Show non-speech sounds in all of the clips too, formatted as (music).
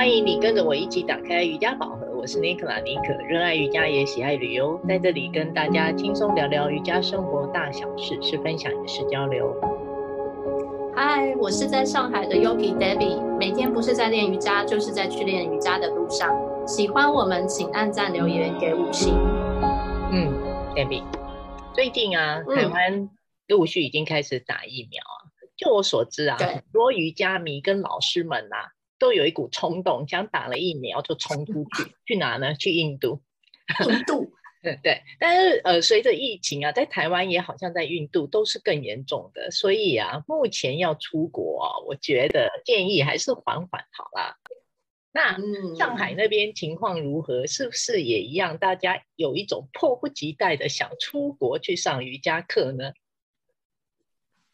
欢迎你跟着我一起打开瑜伽宝盒。我是尼克拉尼可，热爱瑜伽也喜爱旅游，在这里跟大家轻松聊聊瑜伽生活大小事，是分享也是交流。嗨，我是在上海的 Yogi Debbie，每天不是在练瑜伽，就是在去练瑜伽的路上。喜欢我们，请按赞留言给五星。嗯，Debbie，最近啊，台湾陆续已经开始打疫苗啊。嗯、就我所知啊，很多瑜伽迷跟老师们呐、啊。都有一股冲动，想打了疫苗就冲出去，(laughs) 去哪呢？去印度。印度，(laughs) 对。但是呃，随着疫情啊，在台湾也好像在印度都是更严重的，所以啊，目前要出国啊，我觉得建议还是缓缓好啦。那上海那边情况如何？是不是也一样？大家有一种迫不及待的想出国去上瑜伽课呢？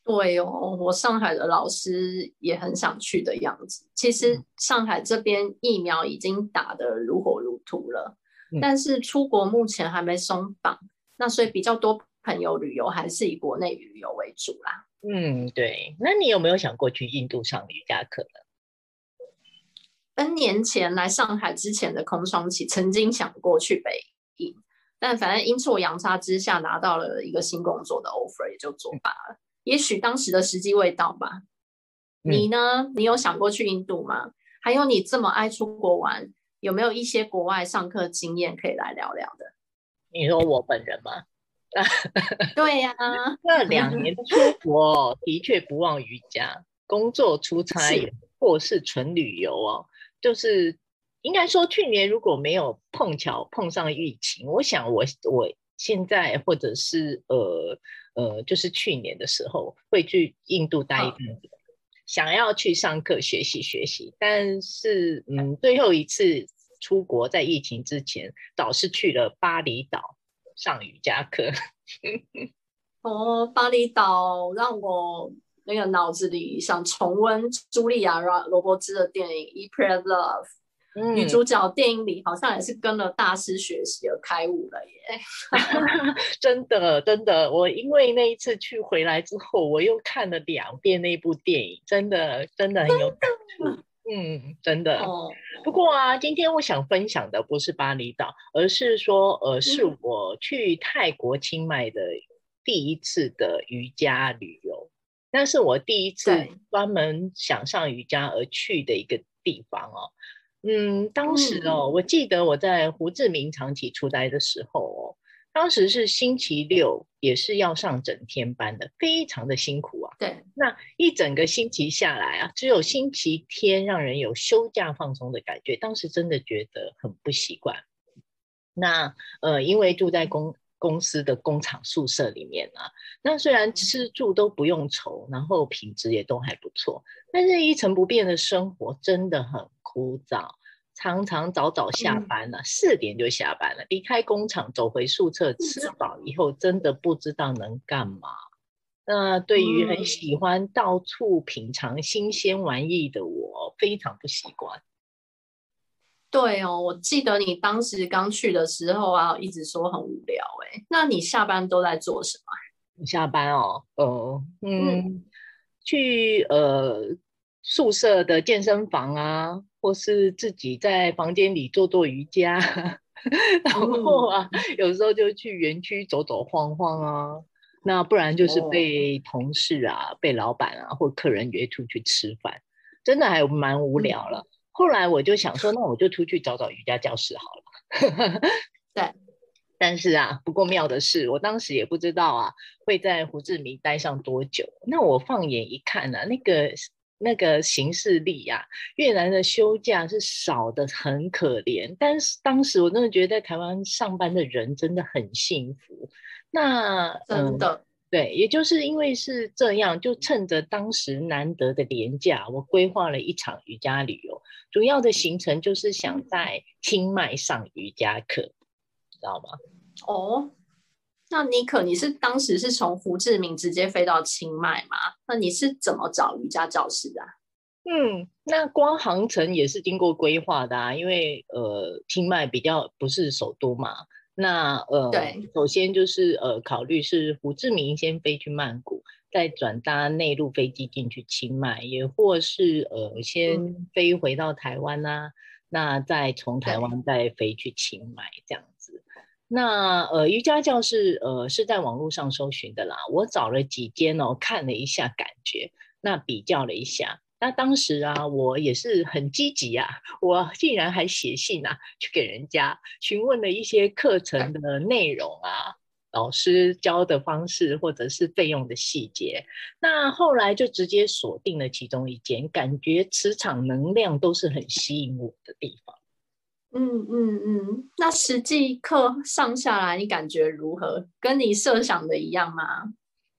对哦，我上海的老师也很想去的样子。其实上海这边疫苗已经打得如火如荼了，嗯、但是出国目前还没松绑，那所以比较多朋友旅游还是以国内旅游为主啦。嗯，对。那你有没有想过去印度上瑜伽课呢？N 年前来上海之前的空窗期，曾经想过去北印，但反正阴错阳差之下拿到了一个新工作的 offer，也就作罢了。也许当时的时机未到吧。你呢？嗯、你有想过去印度吗？还有，你这么爱出国玩，有没有一些国外上课经验可以来聊聊的？你说我本人吗？(laughs) 对呀、啊，那两年出国的确不忘瑜伽，工作出差或是纯旅游哦。就是应该说，去年如果没有碰巧碰上疫情，我想我我现在或者是呃。呃，就是去年的时候会去印度待一阵子，想要去上课学习学习，但是嗯，最后一次出国在疫情之前，倒是去了巴厘岛上瑜伽课。(laughs) 哦，巴厘岛让我那个脑子里想重温茱莉亚·罗伯兹的电影《Pray Love》。嗯、女主角电影里好像也是跟了大师学习而开悟了耶！(laughs) 真的真的，我因为那一次去回来之后，我又看了两遍那部电影，真的真的很有感触。嗯，真的。哦、不过啊，今天我想分享的不是巴厘岛，而是说，呃，是我去泰国清迈的第一次的瑜伽旅游，那是我第一次专门想上瑜伽而去的一个地方哦。嗯，当时哦，嗯、我记得我在胡志明长期出差的时候哦，当时是星期六，也是要上整天班的，非常的辛苦啊。对，那一整个星期下来啊，只有星期天让人有休假放松的感觉，当时真的觉得很不习惯。那呃，因为住在公公司的工厂宿舍里面啊，那虽然吃住都不用愁，然后品质也都还不错，但是一成不变的生活真的很枯燥，常常早早下班了，四、嗯、点就下班了，离开工厂走回宿舍，吃饱以后真的不知道能干嘛。那对于很喜欢到处品尝新鲜玩意的我，非常不习惯。对哦，我记得你当时刚去的时候啊，一直说很无聊哎。那你下班都在做什么？下班哦，哦，嗯，嗯去呃宿舍的健身房啊，或是自己在房间里做做瑜伽，(laughs) 然后啊，嗯、(laughs) 有时候就去园区走走晃晃啊。那不然就是被同事啊、哦、被老板啊或客人约出去吃饭，真的还蛮无聊了。嗯后来我就想说，那我就出去找找瑜伽教室好了。(laughs) 对，但是啊，不过妙的是，我当时也不知道啊，会在胡志明待上多久。那我放眼一看呢、啊，那个那个行事历啊，越南的休假是少的很可怜。但是当时我真的觉得，在台湾上班的人真的很幸福。那真的。嗯对，也就是因为是这样，就趁着当时难得的连假，我规划了一场瑜伽旅游。主要的行程就是想在清迈上瑜伽课，知道吗？哦，那妮可，你是当时是从胡志明直接飞到清迈吗？那你是怎么找瑜伽教室的啊？嗯，那光航程也是经过规划的啊，因为呃，清迈比较不是首都嘛。那呃，对，首先就是呃，考虑是胡志明先飞去曼谷，再转搭内陆飞机进去清迈，也或是呃，先飞回到台湾呐、啊，嗯、那再从台湾再飞去清迈这样子。那呃，瑜伽教室呃是在网络上搜寻的啦，我找了几间哦，看了一下感觉，那比较了一下。那当时啊，我也是很积极啊，我竟然还写信啊，去给人家询问了一些课程的内容啊，老师教的方式或者是费用的细节。那后来就直接锁定了其中一间，感觉磁场能量都是很吸引我的地方。嗯嗯嗯，那实际课上下来，你感觉如何？跟你设想的一样吗？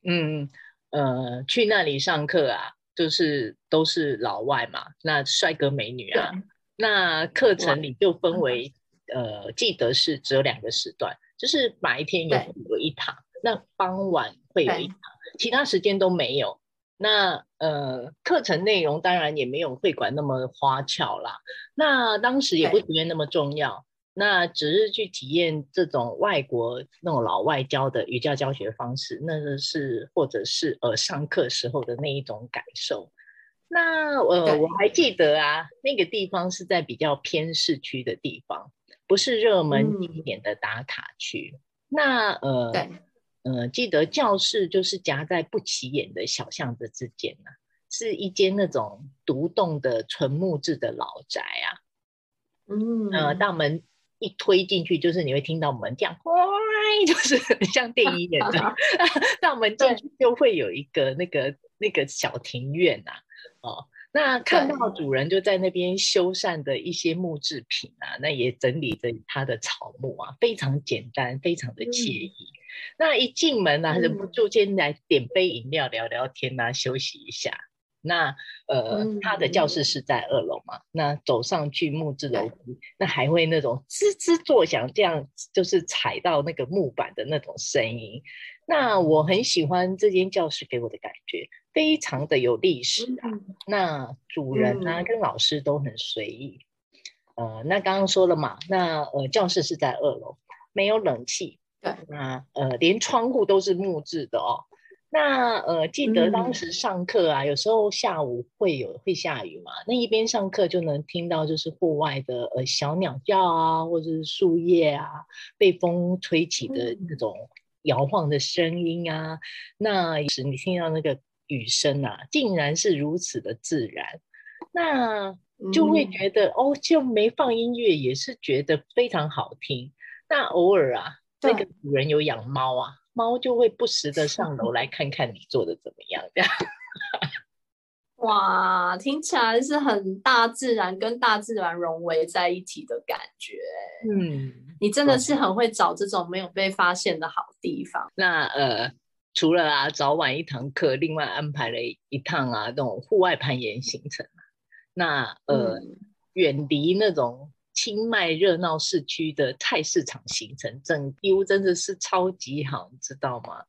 嗯呃，去那里上课啊。就是都是老外嘛，那帅哥美女啊，那课程里就分为，呃，记得是只有两个时段，就是白天有有一堂，那傍晚会有一堂，其他时间都没有。那呃，课程内容当然也没有会馆那么花俏啦，那当时也不觉得那么重要。那只是去体验这种外国那种老外教的瑜伽教学方式，那个是或者是呃上课时候的那一种感受。那呃我还记得啊，那个地方是在比较偏市区的地方，不是热门景点的打卡区。嗯、那呃对呃记得教室就是夹在不起眼的小巷子之间呢、啊，是一间那种独栋的纯木质的老宅啊。嗯呃大门。一推进去，就是你会听到门这样，就是 (laughs) 像电影演的。(laughs) 大门进去就会有一个那个那个小庭院呐、啊，哦，那看到主人就在那边修缮的一些木制品啊，那也整理着他的草木啊，非常简单，非常的惬意。嗯、那一进门呢、啊，忍不住先来点杯饮料，聊聊天呐、啊，休息一下。那呃，他的教室是在二楼嘛？嗯、那走上去木质楼梯，那还会那种吱吱作响，这样就是踩到那个木板的那种声音。那我很喜欢这间教室给我的感觉，非常的有历史啊。嗯、那主人呢、啊，嗯、跟老师都很随意。呃，那刚刚说了嘛，那呃，教室是在二楼，没有冷气。对，那呃，连窗户都是木质的哦。那呃，记得当时上课啊，嗯、有时候下午会有会下雨嘛，那一边上课就能听到就是户外的呃小鸟叫啊，或者是树叶啊被风吹起的那种摇晃的声音啊，嗯、那时你听到那个雨声啊，竟然是如此的自然，那就会觉得、嗯、哦，就没放音乐也是觉得非常好听。那偶尔啊，对那个主人有养猫啊。猫就会不时的上楼来看看你做的怎么样，这样。(laughs) 哇，听起来是很大自然跟大自然融为在一起的感觉。嗯，你真的是很会找这种没有被发现的好地方。那呃，除了啊早晚一堂课，另外安排了一趟啊那种户外攀岩行程。那呃，嗯、远离那种。清迈热闹市区的菜市场行程，整丢真的是超级好，你知道吗？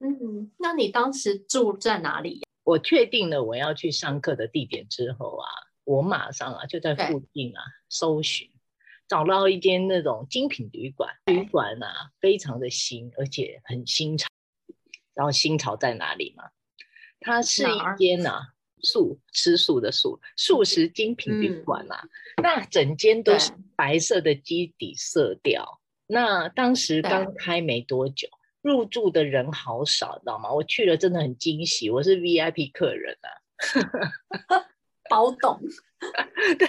嗯，那你当时住在哪里？我确定了我要去上课的地点之后啊，我马上啊就在附近啊搜寻，找到一间那种精品旅馆，旅馆啊非常的新，而且很新潮。然后新潮在哪里嘛？它是一间啊。素吃素的素素食精品旅馆啊，嗯、那整间都是白色的基底色调。那当时刚开没多久，入住的人好少，知道吗？我去了真的很惊喜，我是 VIP 客人啊，(laughs) 包栋，(laughs) 对，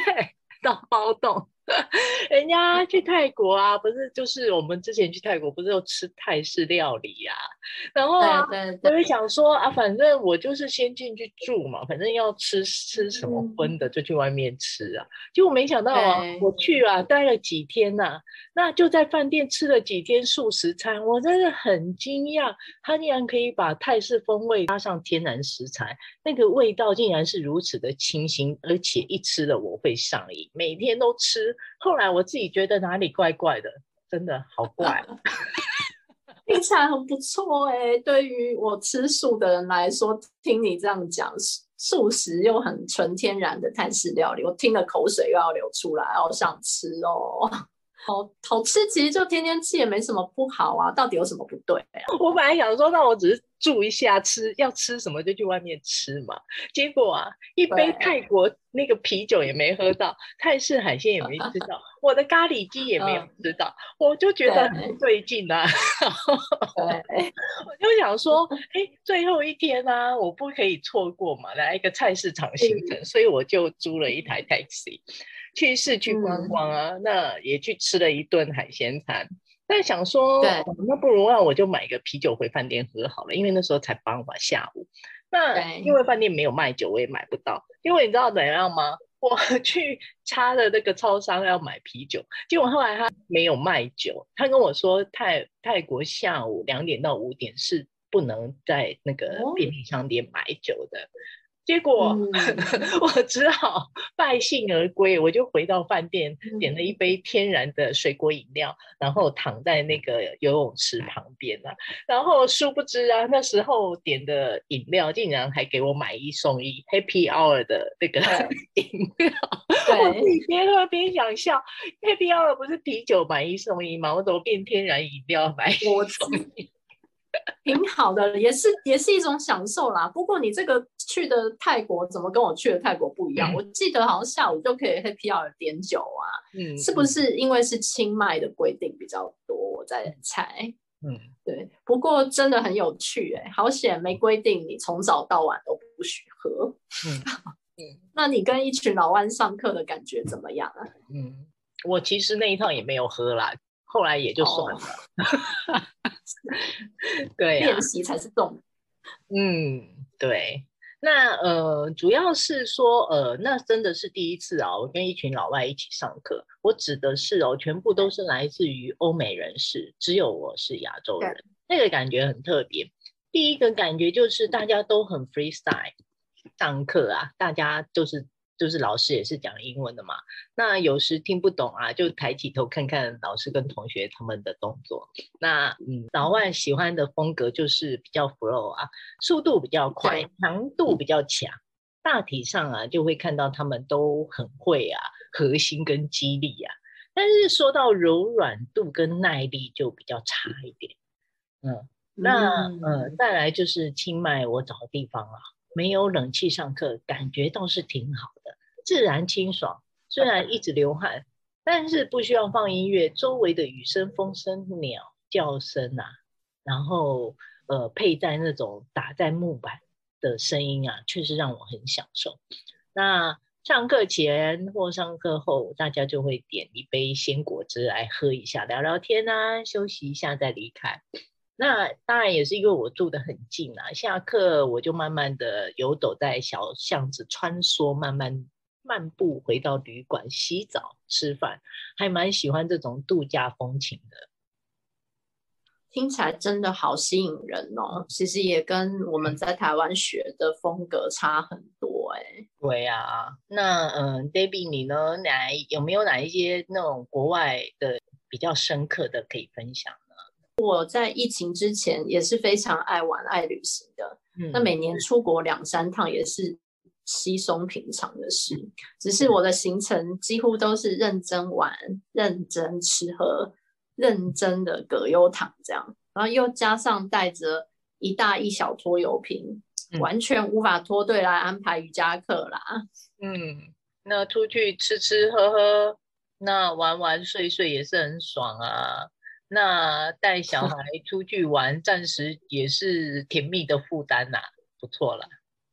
到包栋。(laughs) 人家去泰国啊，不是就是我们之前去泰国，不是有吃泰式料理呀、啊？然后啊，对对对，我就想说啊，反正我就是先进去住嘛，反正要吃吃什么荤的就去外面吃啊。结果没想到啊，我去啊待了几天呐、啊，那就在饭店吃了几天素食餐，我真的很惊讶，他竟然可以把泰式风味加上天然食材，那个味道竟然是如此的清新，而且一吃了我会上瘾，每天都吃。后来我自己觉得哪里怪怪的，真的好怪，(laughs) 听起来很不错哎、欸。对于我吃素的人来说，听你这样讲，素食又很纯天然的泰式料理，我听了口水又要流出来，好想吃哦。好好吃，其实就天天吃也没什么不好啊，到底有什么不对啊？我本来想说，那我只是住一下，吃要吃什么就去外面吃嘛。结果啊，一杯泰国那个啤酒也没喝到，泰式海鲜也没吃到，(laughs) 我的咖喱鸡也没有吃到，嗯、我就觉得很不对劲啊。(laughs) 我就想说，哎、欸，最后一天呢、啊，我不可以错过嘛，来一个菜市场行程，嗯、所以我就租了一台 taxi。去市区观光啊，嗯、那也去吃了一顿海鲜餐。但想说，对那不如让我就买个啤酒回饭店喝好了，因为那时候才傍晚下午。那因为饭店没有卖酒，我也买不到。因为你知道怎样吗？我 (laughs) 去插的那个超商要买啤酒，结果后来他没有卖酒，他跟我说泰泰国下午两点到五点是不能在那个便利商店买酒的。哦结果、嗯、(laughs) 我只好败兴而归，我就回到饭店点了一杯天然的水果饮料，然后躺在那个游泳池旁边啊。然后殊不知啊，那时候点的饮料竟然还给我买一送一，Happy Hour 的那个 (laughs) 饮料。我自己边喝边想笑，Happy Hour 不是啤酒买一送一吗？我怎么变天然饮料买一送一？(laughs) 挺好的，也是也是一种享受啦。不过你这个去的泰国怎么跟我去的泰国不一样？嗯、我记得好像下午就可以 Happy Hour 点酒啊，嗯，是不是因为是清迈的规定比较多？我在猜，嗯，对。不过真的很有趣哎、欸，好险没规定你从早到晚都不许喝。嗯嗯，(laughs) 那你跟一群老外上课的感觉怎么样啊？嗯，我其实那一趟也没有喝啦。后来也就算了，哦、(laughs) 对、啊，练习才是重。嗯，对。那呃，主要是说呃，那真的是第一次啊，我跟一群老外一起上课。我指的是哦，全部都是来自于欧美人士，只有我是亚洲人，那个感觉很特别。第一个感觉就是大家都很 freestyle 上课啊，大家就是。就是老师也是讲英文的嘛，那有时听不懂啊，就抬起头看看老师跟同学他们的动作。那嗯，老外喜欢的风格就是比较 flow 啊，速度比较快，强度比较强。大体上啊，就会看到他们都很会啊，核心跟肌力啊。但是说到柔软度跟耐力就比较差一点。嗯，那呃，再来就是清迈我找的地方啊。没有冷气上课，感觉倒是挺好的，自然清爽。虽然一直流汗，但是不需要放音乐，周围的雨声、风声、鸟叫声啊，然后呃配在那种打在木板的声音啊，确实让我很享受。那上课前或上课后，大家就会点一杯鲜果汁来喝一下，聊聊天啊，休息一下再离开。那当然也是因为我住得很近啊，下课我就慢慢的游走在小巷子穿梭，慢慢漫步回到旅馆洗澡吃饭，还蛮喜欢这种度假风情的。听起来真的好吸引人哦，其实也跟我们在台湾学的风格差很多哎、欸。对啊，那嗯，Debbie 你呢？哪有没有哪一些那种国外的比较深刻的可以分享？我在疫情之前也是非常爱玩、爱旅行的。嗯，那每年出国两三趟也是稀松平常的事。只是我的行程几乎都是认真玩、认真吃喝、认真的葛优躺这样，然后又加上带着一大一小拖油瓶，嗯，完全无法脱队来安排瑜伽课啦。嗯，那出去吃吃喝喝，那玩玩睡睡也是很爽啊。那带小孩出去玩，暂时也是甜蜜的负担呐，不错了，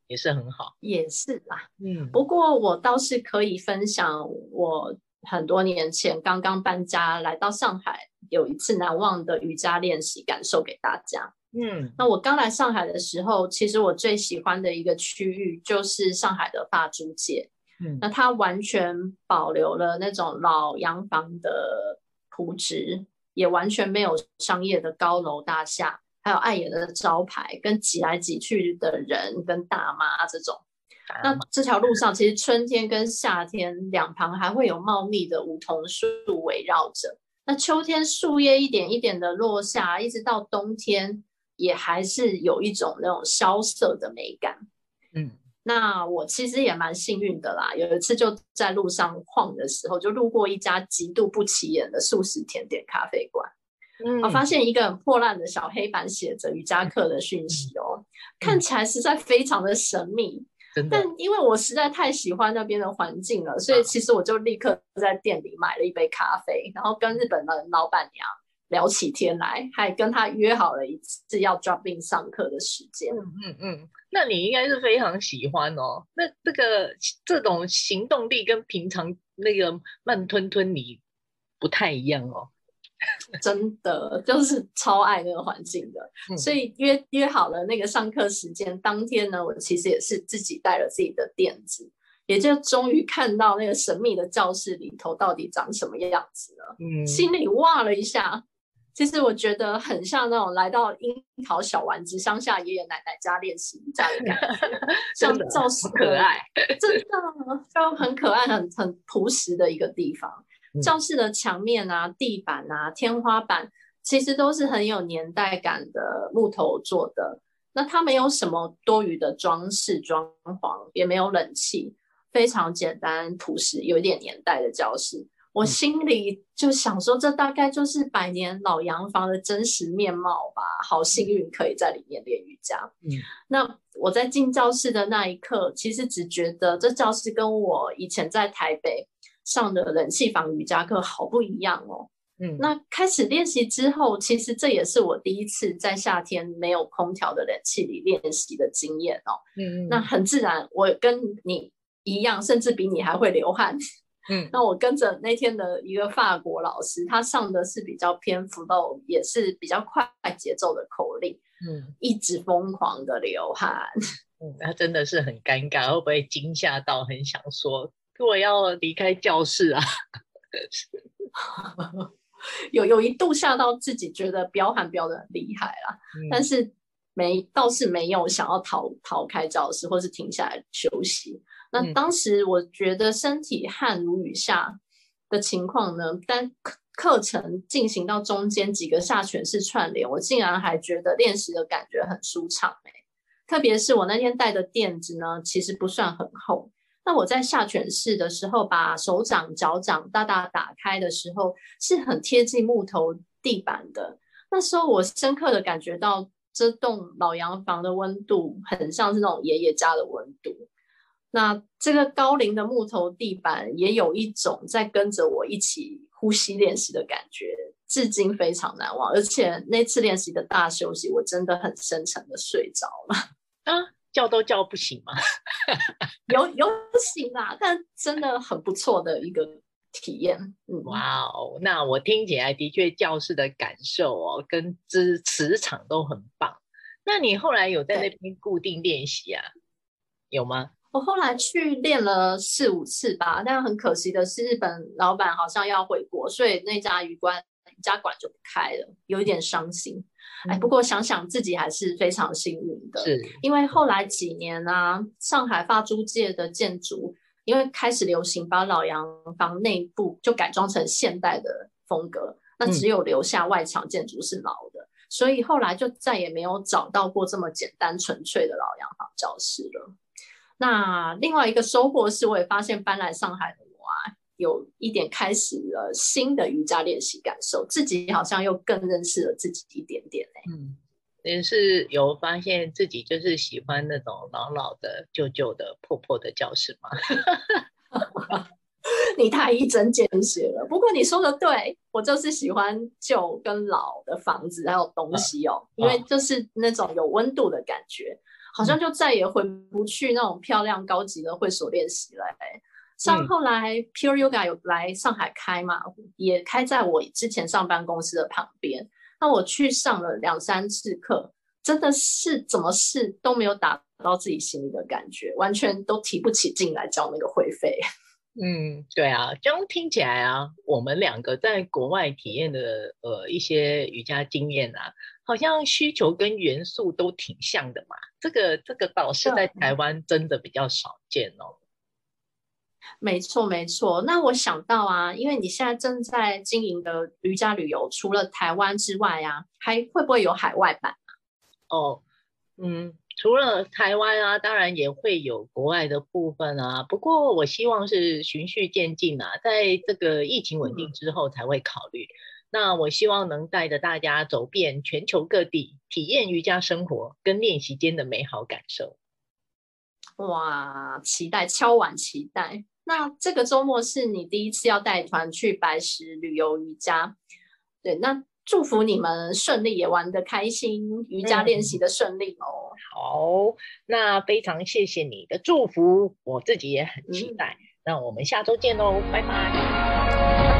也是很好，也是啦。嗯，不过我倒是可以分享，我很多年前刚刚搬家来到上海，有一次难忘的瑜伽练习感受给大家。嗯，那我刚来上海的时候，其实我最喜欢的一个区域就是上海的法租界。嗯，那它完全保留了那种老洋房的朴质。也完全没有商业的高楼大厦，还有碍眼的招牌，跟挤来挤去的人跟大妈这种。那这条路上，其实春天跟夏天两旁还会有茂密的梧桐树围绕着。那秋天树叶一点一点的落下，一直到冬天，也还是有一种那种萧瑟的美感。嗯，那我其实也蛮幸运的啦，有一次就在路上晃的时候，就路过一家极度不起眼的素食甜点咖啡馆，嗯，我发现一个很破烂的小黑板写着瑜伽课的讯息哦，嗯、看起来实在非常的神秘。嗯、但因为我实在太喜欢那边的环境了，所以其实我就立刻在店里买了一杯咖啡，然后跟日本的老板娘。聊起天来，还跟他约好了一次要 drop in 上课的时间。嗯嗯嗯，那你应该是非常喜欢哦。那这个这种行动力跟平常那个慢吞吞你不太一样哦。(laughs) 真的就是超爱那个环境的，嗯、所以约约好了那个上课时间。当天呢，我其实也是自己带了自己的垫子，也就终于看到那个神秘的教室里头到底长什么样子了。嗯，心里哇了一下。其实我觉得很像那种来到樱桃小丸子乡下爷爷奶奶家练习瑜伽的感觉，(laughs) 像教室可爱，真的就很可爱、很很朴实的一个地方。嗯、教室的墙面啊、地板啊、天花板，其实都是很有年代感的木头做的。那它没有什么多余的装饰装潢，也没有冷气，非常简单朴实，有一点年代的教室。我心里就想说，这大概就是百年老洋房的真实面貌吧。好幸运可以在里面练瑜伽。嗯，那我在进教室的那一刻，其实只觉得这教室跟我以前在台北上的冷气房瑜伽课好不一样哦。嗯，那开始练习之后，其实这也是我第一次在夏天没有空调的冷气里练习的经验哦。嗯，那很自然，我跟你一样，甚至比你还会流汗。嗯，那我跟着那天的一个法国老师，他上的是比较偏 flow，也是比较快节奏的口令，嗯，一直疯狂的流汗，(laughs) 嗯，他真的是很尴尬，会不会惊吓到很想说我要离开教室啊？(laughs) 有有一度吓到自己，觉得飙汗飙的很厉害啦，嗯，但是没倒是没有想要逃逃开教室，或是停下来休息。那当时我觉得身体汗如雨下的情况呢，但课课程进行到中间几个下犬式串联，我竟然还觉得练习的感觉很舒畅哎，特别是我那天带的垫子呢，其实不算很厚。那我在下犬式的时候，把手掌、脚掌大大打开的时候，是很贴近木头地板的。那时候我深刻的感觉到这栋老洋房的温度，很像是那种爷爷家的温度。那这个高龄的木头地板也有一种在跟着我一起呼吸练习的感觉，至今非常难忘。而且那次练习的大休息，我真的很深沉的睡着了。(laughs) 啊，叫都叫不醒吗？(laughs) 有有醒啊，但真的很不错的一个体验。嗯，哇哦，那我听起来的确教室的感受哦，跟之磁场都很棒。那你后来有在那边固定练习啊？有吗？我后来去练了四五次吧，但很可惜的是，日本老板好像要回国，所以那家瑜伽瑜伽馆就不开了，有一点伤心。嗯、哎，不过想想自己还是非常幸运的，是因为后来几年啊，上海法租界的建筑因为开始流行把老洋房内部就改装成现代的风格，那只有留下外墙建筑是老的，嗯、所以后来就再也没有找到过这么简单纯粹的老洋房教室了。那另外一个收获是，我也发现搬来上海的我啊，有一点开始了新的瑜伽练习感受，自己好像又更认识了自己一点点嘞。嗯，也是有发现自己就是喜欢那种老老的、旧旧的、破破的教室吗？(laughs) 你太一针见血了。不过你说的对，我就是喜欢旧跟老的房子还有东西哦，嗯、因为就是那种有温度的感觉。好像就再也回不去那种漂亮高级的会所练习了。像后来 Pure Yoga 有来上海开嘛，也开在我之前上班公司的旁边。那我去上了两三次课，真的是怎么试都没有打到自己心里的感觉，完全都提不起劲来交那个会费。嗯，对啊，这样听起来啊，我们两个在国外体验的呃一些瑜伽经验啊。好像需求跟元素都挺像的嘛，这个这个倒是在台湾真的比较少见哦。没错没错，那我想到啊，因为你现在正在经营的瑜伽旅游，除了台湾之外啊，还会不会有海外版？哦，嗯，除了台湾啊，当然也会有国外的部分啊。不过我希望是循序渐进啊，在这个疫情稳定之后才会考虑。嗯、那我希望能带着大家走遍全球各地，体验瑜伽生活跟练习间的美好感受。哇，期待，敲碗期待。那这个周末是你第一次要带团去白石旅游瑜伽，对，那。祝福你们顺利，也玩得开心，瑜伽练习的顺利哦。嗯、好，那非常谢谢你的祝福，我自己也很期待。嗯、那我们下周见喽，拜拜，拜拜。